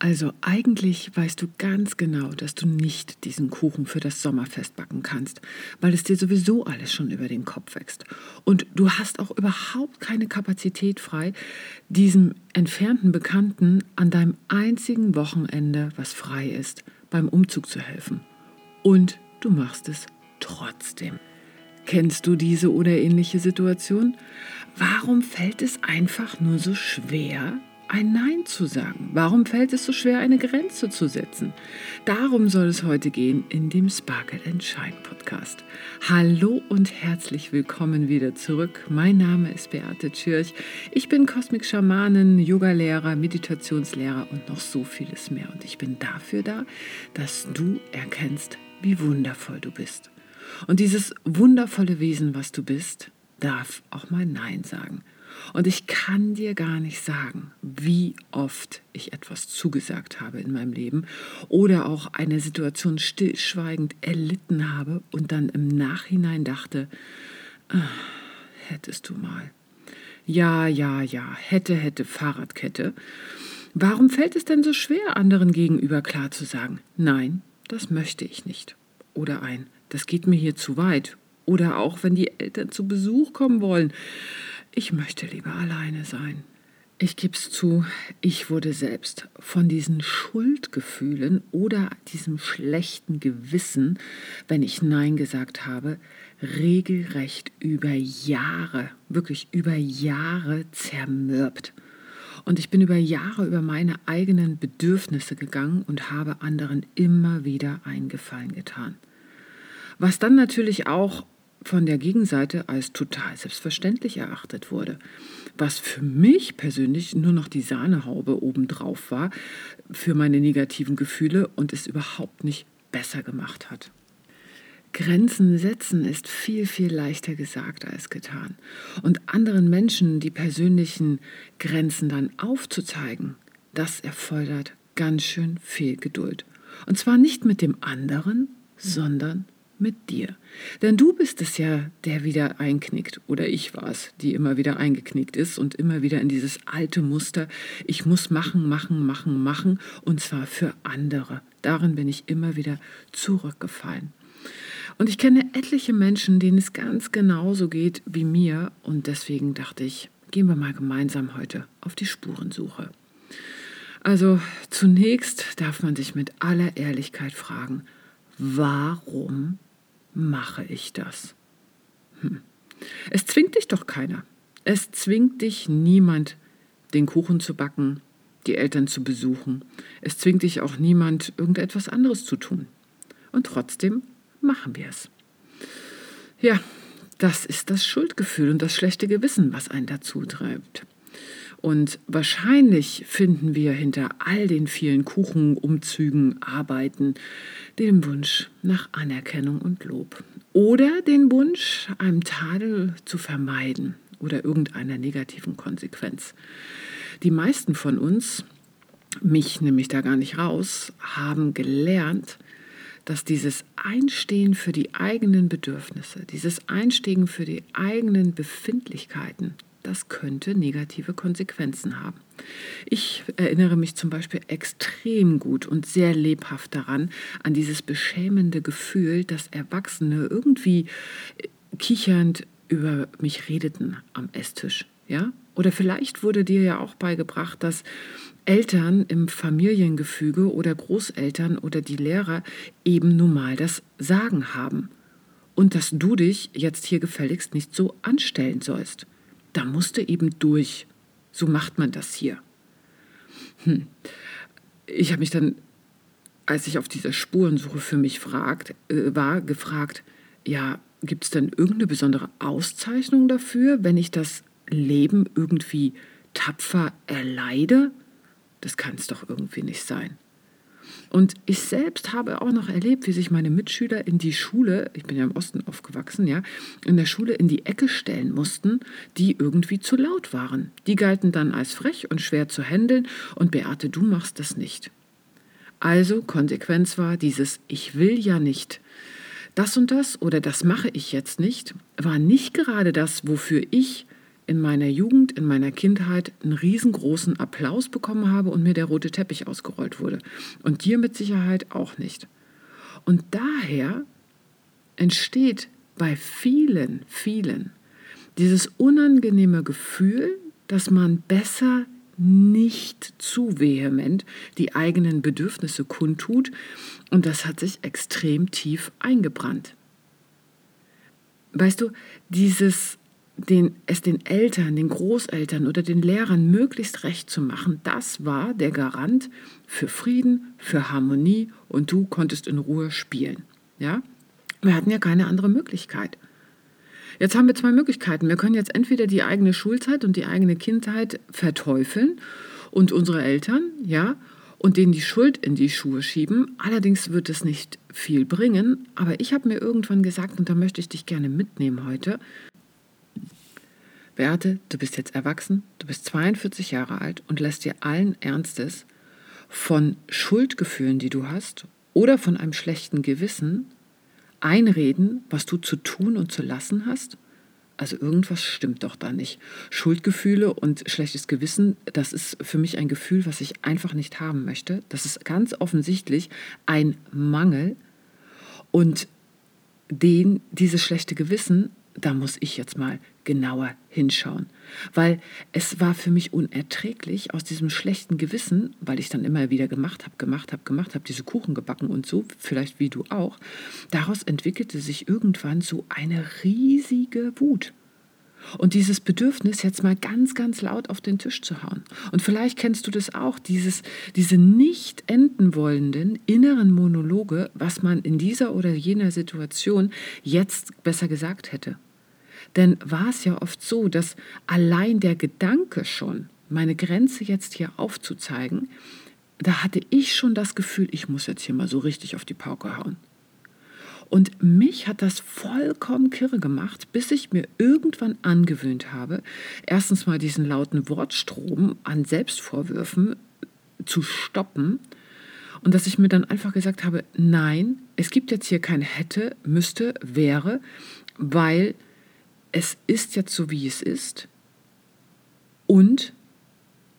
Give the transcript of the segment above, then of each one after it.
Also eigentlich weißt du ganz genau, dass du nicht diesen Kuchen für das Sommerfest backen kannst, weil es dir sowieso alles schon über den Kopf wächst. Und du hast auch überhaupt keine Kapazität frei, diesem entfernten Bekannten an deinem einzigen Wochenende, was frei ist, beim Umzug zu helfen. Und du machst es trotzdem. Kennst du diese oder ähnliche Situation? Warum fällt es einfach nur so schwer, ein Nein zu sagen? Warum fällt es so schwer, eine Grenze zu setzen? Darum soll es heute gehen in dem Sparkle Shine Podcast. Hallo und herzlich willkommen wieder zurück. Mein Name ist Beate Tschirch. Ich bin Kosmik Schamanin, Yogalehrer, Meditationslehrer und noch so vieles mehr. Und ich bin dafür da, dass du erkennst, wie wundervoll du bist. Und dieses wundervolle Wesen, was du bist, darf auch mal Nein sagen. Und ich kann dir gar nicht sagen, wie oft ich etwas zugesagt habe in meinem Leben oder auch eine Situation stillschweigend erlitten habe und dann im Nachhinein dachte, ah, hättest du mal. Ja, ja, ja, hätte, hätte, Fahrradkette. Warum fällt es denn so schwer, anderen gegenüber klar zu sagen, nein, das möchte ich nicht? Oder ein, das geht mir hier zu weit. Oder auch, wenn die Eltern zu Besuch kommen wollen. Ich möchte lieber alleine sein. Ich gebe es zu, ich wurde selbst von diesen Schuldgefühlen oder diesem schlechten Gewissen, wenn ich Nein gesagt habe, regelrecht über Jahre, wirklich über Jahre zermürbt. Und ich bin über Jahre über meine eigenen Bedürfnisse gegangen und habe anderen immer wieder einen Gefallen getan. Was dann natürlich auch von der Gegenseite als total selbstverständlich erachtet wurde. Was für mich persönlich nur noch die Sahnehaube obendrauf war für meine negativen Gefühle und es überhaupt nicht besser gemacht hat. Grenzen setzen ist viel, viel leichter gesagt als getan. Und anderen Menschen die persönlichen Grenzen dann aufzuzeigen, das erfordert ganz schön viel Geduld. Und zwar nicht mit dem anderen, sondern mit dir. Denn du bist es ja, der wieder einknickt. Oder ich war es, die immer wieder eingeknickt ist und immer wieder in dieses alte Muster, ich muss machen, machen, machen, machen, und zwar für andere. Darin bin ich immer wieder zurückgefallen. Und ich kenne etliche Menschen, denen es ganz genauso geht wie mir. Und deswegen dachte ich, gehen wir mal gemeinsam heute auf die Spurensuche. Also zunächst darf man sich mit aller Ehrlichkeit fragen, warum mache ich das? Hm. Es zwingt dich doch keiner. Es zwingt dich niemand, den Kuchen zu backen, die Eltern zu besuchen. Es zwingt dich auch niemand, irgendetwas anderes zu tun. Und trotzdem machen wir es. Ja, das ist das Schuldgefühl und das schlechte Gewissen, was einen dazu treibt. Und wahrscheinlich finden wir hinter all den vielen Kuchenumzügen, Arbeiten, den Wunsch nach Anerkennung und Lob. Oder den Wunsch, einem Tadel zu vermeiden oder irgendeiner negativen Konsequenz. Die meisten von uns, mich nehme ich da gar nicht raus, haben gelernt, dass dieses Einstehen für die eigenen Bedürfnisse, dieses Einstehen für die eigenen Befindlichkeiten das könnte negative Konsequenzen haben. Ich erinnere mich zum Beispiel extrem gut und sehr lebhaft daran, an dieses beschämende Gefühl, dass Erwachsene irgendwie äh, kichernd über mich redeten am Esstisch. Ja? Oder vielleicht wurde dir ja auch beigebracht, dass Eltern im Familiengefüge oder Großeltern oder die Lehrer eben nun mal das Sagen haben. Und dass du dich jetzt hier gefälligst nicht so anstellen sollst da musste eben durch. So macht man das hier. Hm. Ich habe mich dann, als ich auf dieser Spurensuche für mich fragt, äh, war, gefragt, ja, gibt es denn irgendeine besondere Auszeichnung dafür, wenn ich das Leben irgendwie tapfer erleide? Das kann es doch irgendwie nicht sein. Und ich selbst habe auch noch erlebt, wie sich meine Mitschüler in die Schule, ich bin ja im Osten aufgewachsen, ja, in der Schule in die Ecke stellen mussten, die irgendwie zu laut waren. Die galten dann als frech und schwer zu handeln und Beate, du machst das nicht. Also Konsequenz war dieses Ich will ja nicht. Das und das oder das mache ich jetzt nicht, war nicht gerade das, wofür ich in meiner Jugend, in meiner Kindheit einen riesengroßen Applaus bekommen habe und mir der rote Teppich ausgerollt wurde. Und dir mit Sicherheit auch nicht. Und daher entsteht bei vielen, vielen dieses unangenehme Gefühl, dass man besser nicht zu vehement die eigenen Bedürfnisse kundtut. Und das hat sich extrem tief eingebrannt. Weißt du, dieses den, es den Eltern, den Großeltern oder den Lehrern möglichst recht zu machen, das war der Garant für Frieden, für Harmonie und du konntest in Ruhe spielen. Ja? Wir hatten ja keine andere Möglichkeit. Jetzt haben wir zwei Möglichkeiten. Wir können jetzt entweder die eigene Schulzeit und die eigene Kindheit verteufeln und unsere Eltern, ja, und denen die Schuld in die Schuhe schieben. Allerdings wird es nicht viel bringen. Aber ich habe mir irgendwann gesagt, und da möchte ich dich gerne mitnehmen heute, Beate, du bist jetzt erwachsen, du bist 42 Jahre alt und lässt dir allen Ernstes von Schuldgefühlen, die du hast, oder von einem schlechten Gewissen einreden, was du zu tun und zu lassen hast? Also irgendwas stimmt doch da nicht. Schuldgefühle und schlechtes Gewissen, das ist für mich ein Gefühl, was ich einfach nicht haben möchte. Das ist ganz offensichtlich ein Mangel. Und den, dieses schlechte Gewissen da muss ich jetzt mal genauer hinschauen. Weil es war für mich unerträglich aus diesem schlechten Gewissen, weil ich dann immer wieder gemacht habe, gemacht habe, gemacht habe, diese Kuchen gebacken und so, vielleicht wie du auch. Daraus entwickelte sich irgendwann so eine riesige Wut. Und dieses Bedürfnis, jetzt mal ganz, ganz laut auf den Tisch zu hauen. Und vielleicht kennst du das auch, dieses, diese nicht enden wollenden inneren Monologe, was man in dieser oder jener Situation jetzt besser gesagt hätte. Denn war es ja oft so, dass allein der Gedanke schon, meine Grenze jetzt hier aufzuzeigen, da hatte ich schon das Gefühl, ich muss jetzt hier mal so richtig auf die Pauke hauen. Und mich hat das vollkommen kirre gemacht, bis ich mir irgendwann angewöhnt habe, erstens mal diesen lauten Wortstrom an Selbstvorwürfen zu stoppen und dass ich mir dann einfach gesagt habe, nein, es gibt jetzt hier kein hätte, müsste, wäre, weil es ist jetzt so, wie es ist. Und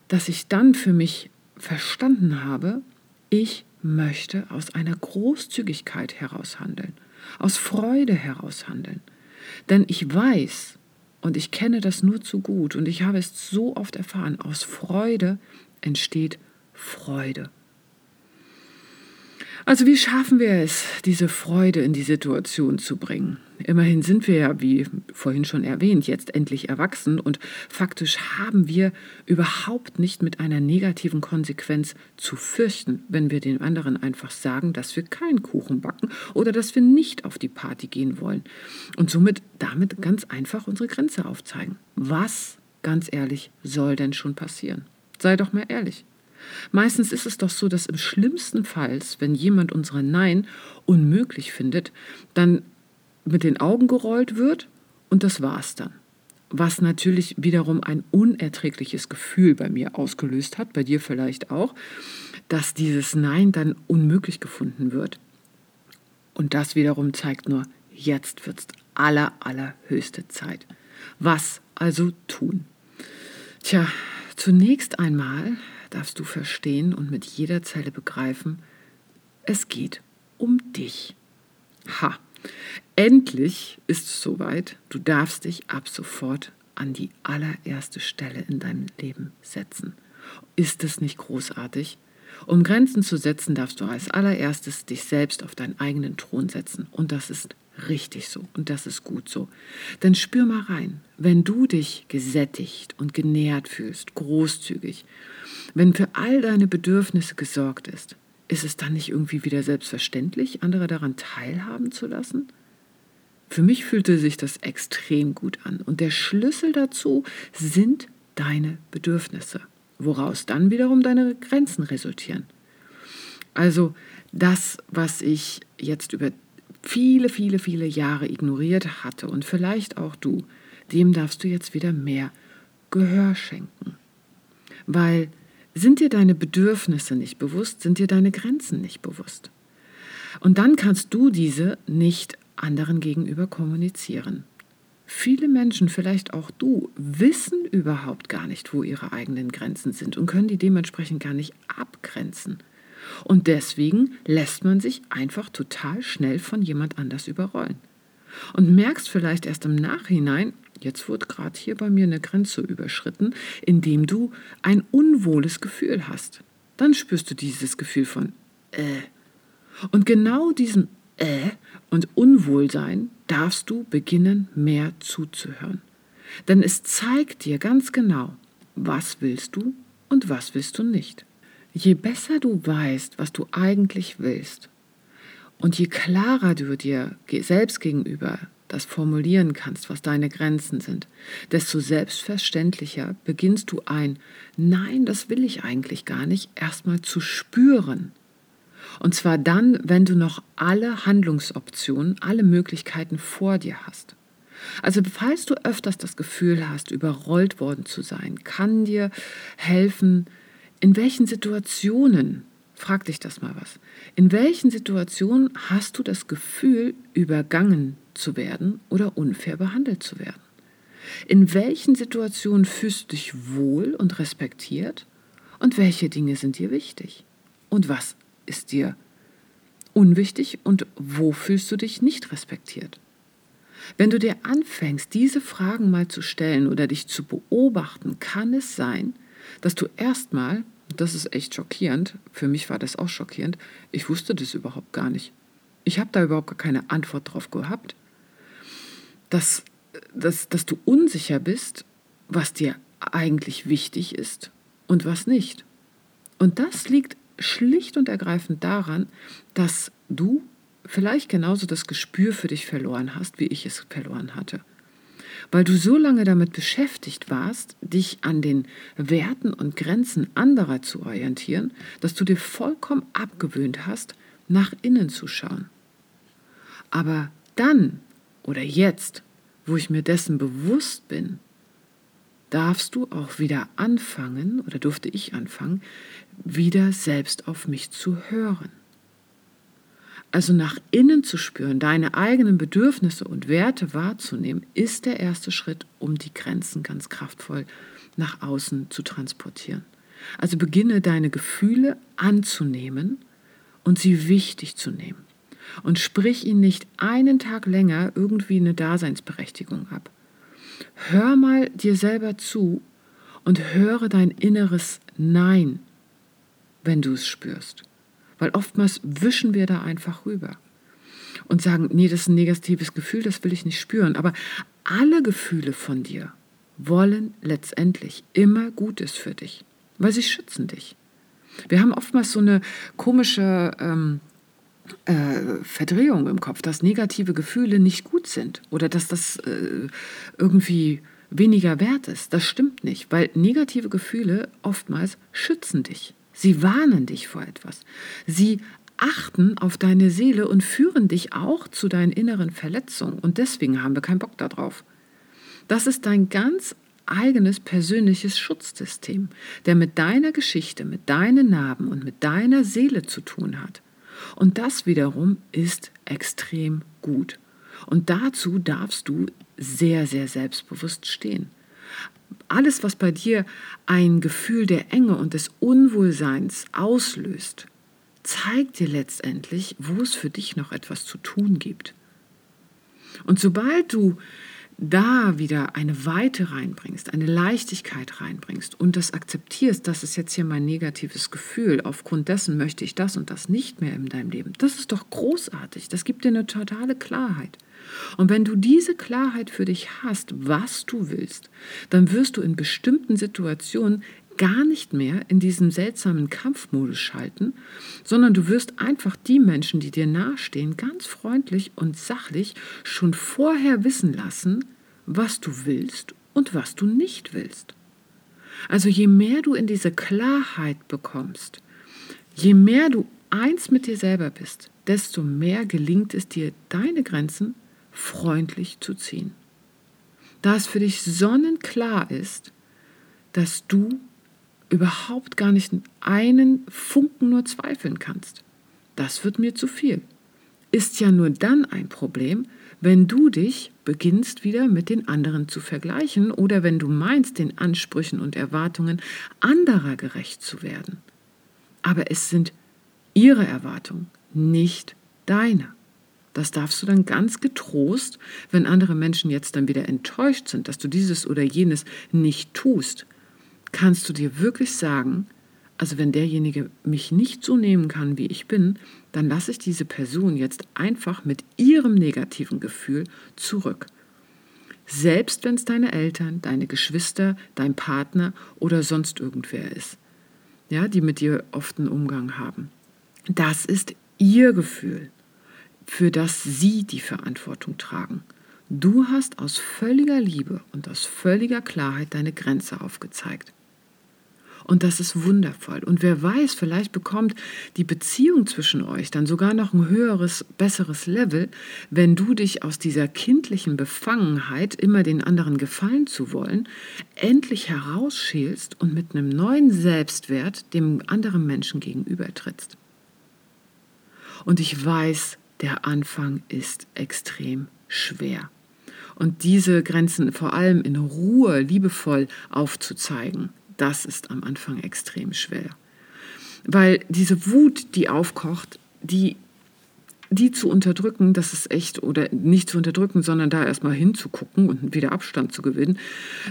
dass ich dann für mich verstanden habe, ich möchte aus einer Großzügigkeit heraus handeln, aus Freude heraus handeln. Denn ich weiß, und ich kenne das nur zu gut, und ich habe es so oft erfahren, aus Freude entsteht Freude. Also wie schaffen wir es, diese Freude in die Situation zu bringen? Immerhin sind wir ja, wie vorhin schon erwähnt, jetzt endlich erwachsen und faktisch haben wir überhaupt nicht mit einer negativen Konsequenz zu fürchten, wenn wir den anderen einfach sagen, dass wir keinen Kuchen backen oder dass wir nicht auf die Party gehen wollen und somit damit ganz einfach unsere Grenze aufzeigen. Was, ganz ehrlich, soll denn schon passieren? Sei doch mal ehrlich. Meistens ist es doch so, dass im schlimmsten Fall, wenn jemand unsere Nein unmöglich findet, dann mit den Augen gerollt wird und das war's dann. Was natürlich wiederum ein unerträgliches Gefühl bei mir ausgelöst hat, bei dir vielleicht auch, dass dieses Nein dann unmöglich gefunden wird. Und das wiederum zeigt nur, jetzt wird's aller, allerhöchste Zeit. Was also tun? Tja, zunächst einmal darfst du verstehen und mit jeder Zelle begreifen, es geht um dich. Ha, endlich ist es soweit, du darfst dich ab sofort an die allererste Stelle in deinem Leben setzen. Ist es nicht großartig? Um Grenzen zu setzen, darfst du als allererstes dich selbst auf deinen eigenen Thron setzen. Und das ist richtig so und das ist gut so. Denn spür mal rein, wenn du dich gesättigt und genährt fühlst, großzügig, wenn für all deine Bedürfnisse gesorgt ist, ist es dann nicht irgendwie wieder selbstverständlich, andere daran teilhaben zu lassen? Für mich fühlte sich das extrem gut an und der Schlüssel dazu sind deine Bedürfnisse, woraus dann wiederum deine Grenzen resultieren. Also das, was ich jetzt über viele, viele, viele Jahre ignoriert hatte und vielleicht auch du, dem darfst du jetzt wieder mehr Gehör schenken. Weil sind dir deine Bedürfnisse nicht bewusst, sind dir deine Grenzen nicht bewusst. Und dann kannst du diese nicht anderen gegenüber kommunizieren. Viele Menschen, vielleicht auch du, wissen überhaupt gar nicht, wo ihre eigenen Grenzen sind und können die dementsprechend gar nicht abgrenzen. Und deswegen lässt man sich einfach total schnell von jemand anders überrollen. Und merkst vielleicht erst im Nachhinein, jetzt wird gerade hier bei mir eine Grenze überschritten, indem du ein unwohles Gefühl hast. Dann spürst du dieses Gefühl von äh. Und genau diesem äh und Unwohlsein darfst du beginnen, mehr zuzuhören. Denn es zeigt dir ganz genau, was willst du und was willst du nicht. Je besser du weißt, was du eigentlich willst, und je klarer du dir selbst gegenüber das formulieren kannst, was deine Grenzen sind, desto selbstverständlicher beginnst du ein Nein, das will ich eigentlich gar nicht, erstmal zu spüren. Und zwar dann, wenn du noch alle Handlungsoptionen, alle Möglichkeiten vor dir hast. Also falls du öfters das Gefühl hast, überrollt worden zu sein, kann dir helfen, in welchen Situationen, frag dich das mal was, in welchen Situationen hast du das Gefühl, übergangen zu werden oder unfair behandelt zu werden? In welchen Situationen fühlst du dich wohl und respektiert? Und welche Dinge sind dir wichtig? Und was ist dir unwichtig und wo fühlst du dich nicht respektiert? Wenn du dir anfängst, diese Fragen mal zu stellen oder dich zu beobachten, kann es sein, dass du erstmal, das ist echt schockierend, für mich war das auch schockierend, ich wusste das überhaupt gar nicht. Ich habe da überhaupt gar keine Antwort drauf gehabt, dass, dass, dass du unsicher bist, was dir eigentlich wichtig ist und was nicht. Und das liegt schlicht und ergreifend daran, dass du vielleicht genauso das Gespür für dich verloren hast, wie ich es verloren hatte. Weil du so lange damit beschäftigt warst, dich an den Werten und Grenzen anderer zu orientieren, dass du dir vollkommen abgewöhnt hast, nach innen zu schauen. Aber dann oder jetzt, wo ich mir dessen bewusst bin, darfst du auch wieder anfangen, oder durfte ich anfangen, wieder selbst auf mich zu hören. Also nach innen zu spüren, deine eigenen Bedürfnisse und Werte wahrzunehmen, ist der erste Schritt, um die Grenzen ganz kraftvoll nach außen zu transportieren. Also beginne deine Gefühle anzunehmen und sie wichtig zu nehmen. Und sprich ihnen nicht einen Tag länger irgendwie eine Daseinsberechtigung ab. Hör mal dir selber zu und höre dein inneres Nein, wenn du es spürst. Weil oftmals wischen wir da einfach rüber und sagen, nee, das ist ein negatives Gefühl, das will ich nicht spüren. Aber alle Gefühle von dir wollen letztendlich immer Gutes für dich, weil sie schützen dich. Wir haben oftmals so eine komische ähm, äh, Verdrehung im Kopf, dass negative Gefühle nicht gut sind oder dass das äh, irgendwie weniger wert ist. Das stimmt nicht, weil negative Gefühle oftmals schützen dich. Sie warnen dich vor etwas. Sie achten auf deine Seele und führen dich auch zu deinen inneren Verletzungen. Und deswegen haben wir keinen Bock darauf. Das ist dein ganz eigenes persönliches Schutzsystem, der mit deiner Geschichte, mit deinen Narben und mit deiner Seele zu tun hat. Und das wiederum ist extrem gut. Und dazu darfst du sehr, sehr selbstbewusst stehen. Alles, was bei dir ein Gefühl der Enge und des Unwohlseins auslöst, zeigt dir letztendlich, wo es für dich noch etwas zu tun gibt. Und sobald du da wieder eine Weite reinbringst, eine Leichtigkeit reinbringst und das akzeptierst, das ist jetzt hier mein negatives Gefühl, aufgrund dessen möchte ich das und das nicht mehr in deinem Leben, das ist doch großartig, das gibt dir eine totale Klarheit. Und wenn du diese Klarheit für dich hast, was du willst, dann wirst du in bestimmten Situationen gar nicht mehr in diesem seltsamen Kampfmodus schalten, sondern du wirst einfach die Menschen, die dir nahestehen, ganz freundlich und sachlich schon vorher wissen lassen, was du willst und was du nicht willst. Also je mehr du in diese Klarheit bekommst, je mehr du eins mit dir selber bist, desto mehr gelingt es dir, deine Grenzen freundlich zu ziehen. Da es für dich sonnenklar ist, dass du überhaupt gar nicht einen Funken nur zweifeln kannst. Das wird mir zu viel. Ist ja nur dann ein Problem, wenn du dich beginnst wieder mit den anderen zu vergleichen oder wenn du meinst, den Ansprüchen und Erwartungen anderer gerecht zu werden. Aber es sind ihre Erwartungen, nicht deine. Das darfst du dann ganz getrost, wenn andere Menschen jetzt dann wieder enttäuscht sind, dass du dieses oder jenes nicht tust, kannst du dir wirklich sagen, also wenn derjenige mich nicht so nehmen kann, wie ich bin, dann lasse ich diese Person jetzt einfach mit ihrem negativen Gefühl zurück. Selbst wenn es deine Eltern, deine Geschwister, dein Partner oder sonst irgendwer ist, ja, die mit dir oft einen Umgang haben. Das ist ihr Gefühl, für das sie die Verantwortung tragen. Du hast aus völliger Liebe und aus völliger Klarheit deine Grenze aufgezeigt. Und das ist wundervoll. Und wer weiß, vielleicht bekommt die Beziehung zwischen euch dann sogar noch ein höheres, besseres Level, wenn du dich aus dieser kindlichen Befangenheit, immer den anderen gefallen zu wollen, endlich herausschälst und mit einem neuen Selbstwert dem anderen Menschen gegenübertrittst. Und ich weiß, der Anfang ist extrem schwer. Und diese Grenzen vor allem in Ruhe, liebevoll aufzuzeigen, das ist am Anfang extrem schwer. Weil diese Wut, die aufkocht, die, die zu unterdrücken, das ist echt, oder nicht zu unterdrücken, sondern da erstmal hinzugucken und wieder Abstand zu gewinnen,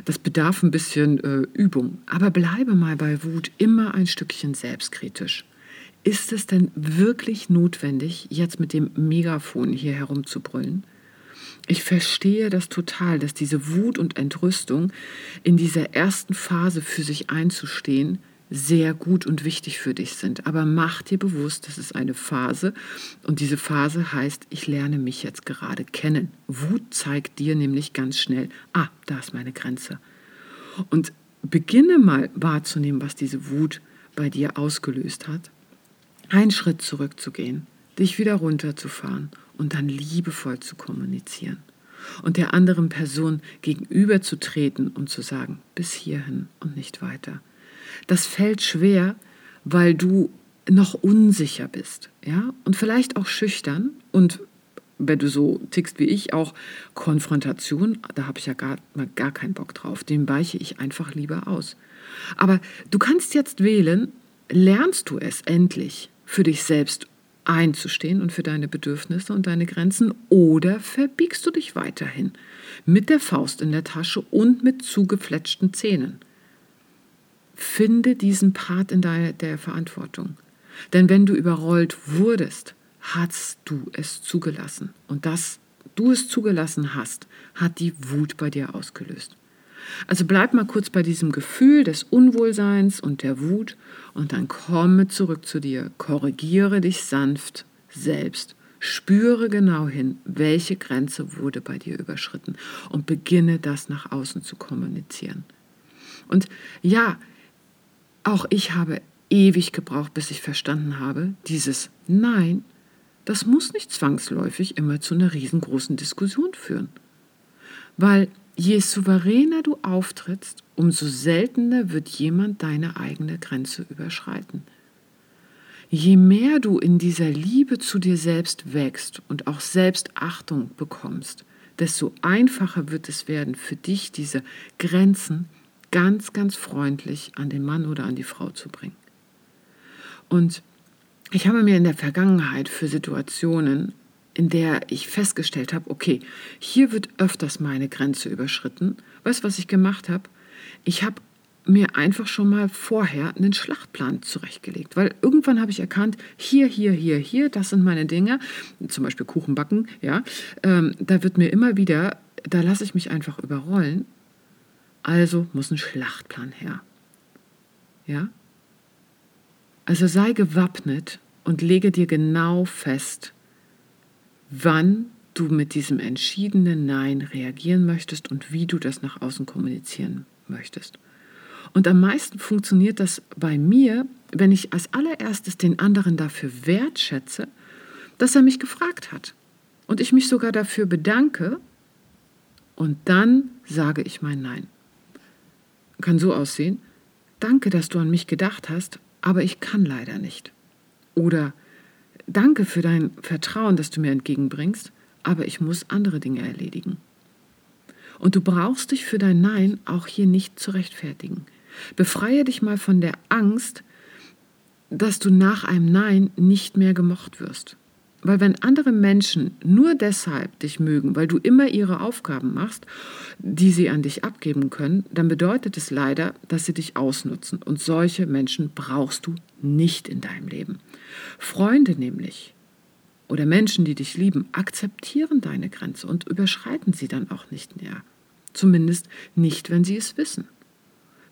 das bedarf ein bisschen äh, Übung. Aber bleibe mal bei Wut immer ein Stückchen selbstkritisch. Ist es denn wirklich notwendig, jetzt mit dem Megafon hier herumzubrüllen? Ich verstehe das total, dass diese Wut und Entrüstung in dieser ersten Phase für sich einzustehen sehr gut und wichtig für dich sind. Aber mach dir bewusst, das ist eine Phase und diese Phase heißt, ich lerne mich jetzt gerade kennen. Wut zeigt dir nämlich ganz schnell, ah, da ist meine Grenze. Und beginne mal wahrzunehmen, was diese Wut bei dir ausgelöst hat. Einen Schritt zurückzugehen, dich wieder runterzufahren und dann liebevoll zu kommunizieren und der anderen Person gegenüberzutreten und zu sagen, bis hierhin und nicht weiter. Das fällt schwer, weil du noch unsicher bist, ja, und vielleicht auch schüchtern und wenn du so tickst wie ich, auch Konfrontation, da habe ich ja gar, gar keinen Bock drauf, den weiche ich einfach lieber aus. Aber du kannst jetzt wählen, lernst du es endlich für dich selbst einzustehen und für deine Bedürfnisse und deine Grenzen oder verbiegst du dich weiterhin mit der Faust in der Tasche und mit zugefletschten Zähnen? Finde diesen Part in der, der Verantwortung. Denn wenn du überrollt wurdest, hast du es zugelassen. Und dass du es zugelassen hast, hat die Wut bei dir ausgelöst. Also bleib mal kurz bei diesem Gefühl des Unwohlseins und der Wut und dann komme zurück zu dir. Korrigiere dich sanft selbst. Spüre genau hin, welche Grenze wurde bei dir überschritten und beginne das nach außen zu kommunizieren. Und ja, auch ich habe ewig gebraucht, bis ich verstanden habe, dieses Nein, das muss nicht zwangsläufig immer zu einer riesengroßen Diskussion führen. Weil Je souveräner du auftrittst, umso seltener wird jemand deine eigene Grenze überschreiten. Je mehr du in dieser Liebe zu dir selbst wächst und auch Selbstachtung bekommst, desto einfacher wird es werden für dich, diese Grenzen ganz, ganz freundlich an den Mann oder an die Frau zu bringen. Und ich habe mir in der Vergangenheit für Situationen in der ich festgestellt habe, okay, hier wird öfters meine Grenze überschritten. Weißt du, was ich gemacht habe? Ich habe mir einfach schon mal vorher einen Schlachtplan zurechtgelegt, weil irgendwann habe ich erkannt, hier, hier, hier, hier, das sind meine Dinge, zum Beispiel Kuchen backen, ja, ähm, da wird mir immer wieder, da lasse ich mich einfach überrollen, also muss ein Schlachtplan her, ja. Also sei gewappnet und lege dir genau fest, wann du mit diesem entschiedenen Nein reagieren möchtest und wie du das nach außen kommunizieren möchtest. Und am meisten funktioniert das bei mir, wenn ich als allererstes den anderen dafür wertschätze, dass er mich gefragt hat und ich mich sogar dafür bedanke und dann sage ich mein Nein. Kann so aussehen, danke, dass du an mich gedacht hast, aber ich kann leider nicht. Oder Danke für dein Vertrauen, das du mir entgegenbringst, aber ich muss andere Dinge erledigen. Und du brauchst dich für dein Nein auch hier nicht zu rechtfertigen. Befreie dich mal von der Angst, dass du nach einem Nein nicht mehr gemocht wirst. Weil wenn andere Menschen nur deshalb dich mögen, weil du immer ihre Aufgaben machst, die sie an dich abgeben können, dann bedeutet es leider, dass sie dich ausnutzen. Und solche Menschen brauchst du nicht in deinem Leben. Freunde nämlich oder Menschen, die dich lieben, akzeptieren deine Grenze und überschreiten sie dann auch nicht mehr. Zumindest nicht, wenn sie es wissen.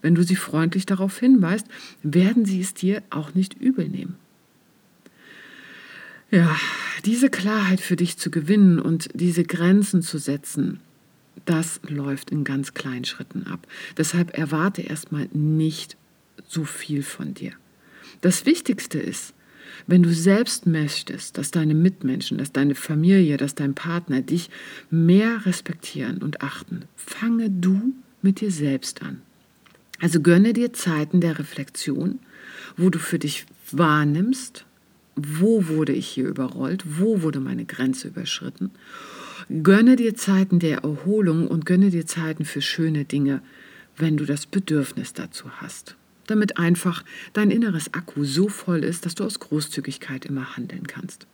Wenn du sie freundlich darauf hinweist, werden sie es dir auch nicht übel nehmen. Ja, diese Klarheit für dich zu gewinnen und diese Grenzen zu setzen, das läuft in ganz kleinen Schritten ab. Deshalb erwarte erstmal nicht so viel von dir. Das Wichtigste ist, wenn du selbst möchtest, dass deine Mitmenschen, dass deine Familie, dass dein Partner dich mehr respektieren und achten, fange du mit dir selbst an. Also gönne dir Zeiten der Reflexion, wo du für dich wahrnimmst, wo wurde ich hier überrollt, wo wurde meine Grenze überschritten. Gönne dir Zeiten der Erholung und gönne dir Zeiten für schöne Dinge, wenn du das Bedürfnis dazu hast. Damit einfach dein inneres Akku so voll ist, dass du aus Großzügigkeit immer handeln kannst.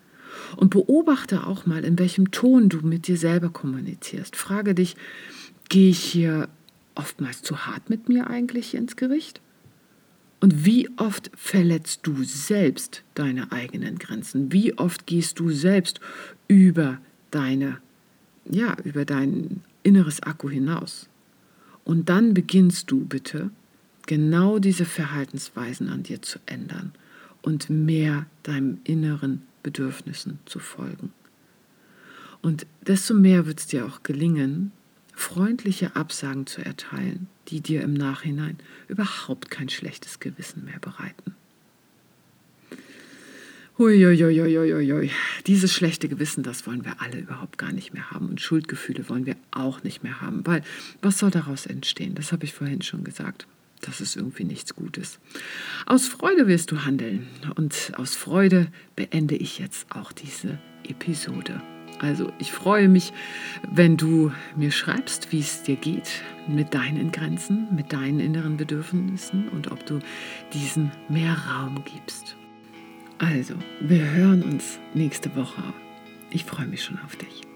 Und beobachte auch mal, in welchem Ton du mit dir selber kommunizierst. Frage dich, gehe ich hier oftmals zu hart mit mir eigentlich ins Gericht? Und wie oft verletzt du selbst deine eigenen Grenzen? Wie oft gehst du selbst über deine, ja, über dein inneres Akku hinaus? Und dann beginnst du bitte genau diese Verhaltensweisen an dir zu ändern und mehr deinem inneren Bedürfnissen zu folgen. Und desto mehr wird es dir auch gelingen, freundliche Absagen zu erteilen, die dir im Nachhinein überhaupt kein schlechtes Gewissen mehr bereiten. Huiuiuiuiui. Dieses schlechte Gewissen, das wollen wir alle überhaupt gar nicht mehr haben. Und Schuldgefühle wollen wir auch nicht mehr haben, weil was soll daraus entstehen? Das habe ich vorhin schon gesagt. Das ist irgendwie nichts Gutes. Aus Freude wirst du handeln. Und aus Freude beende ich jetzt auch diese Episode. Also ich freue mich, wenn du mir schreibst, wie es dir geht mit deinen Grenzen, mit deinen inneren Bedürfnissen und ob du diesen mehr Raum gibst. Also, wir hören uns nächste Woche. Ich freue mich schon auf dich.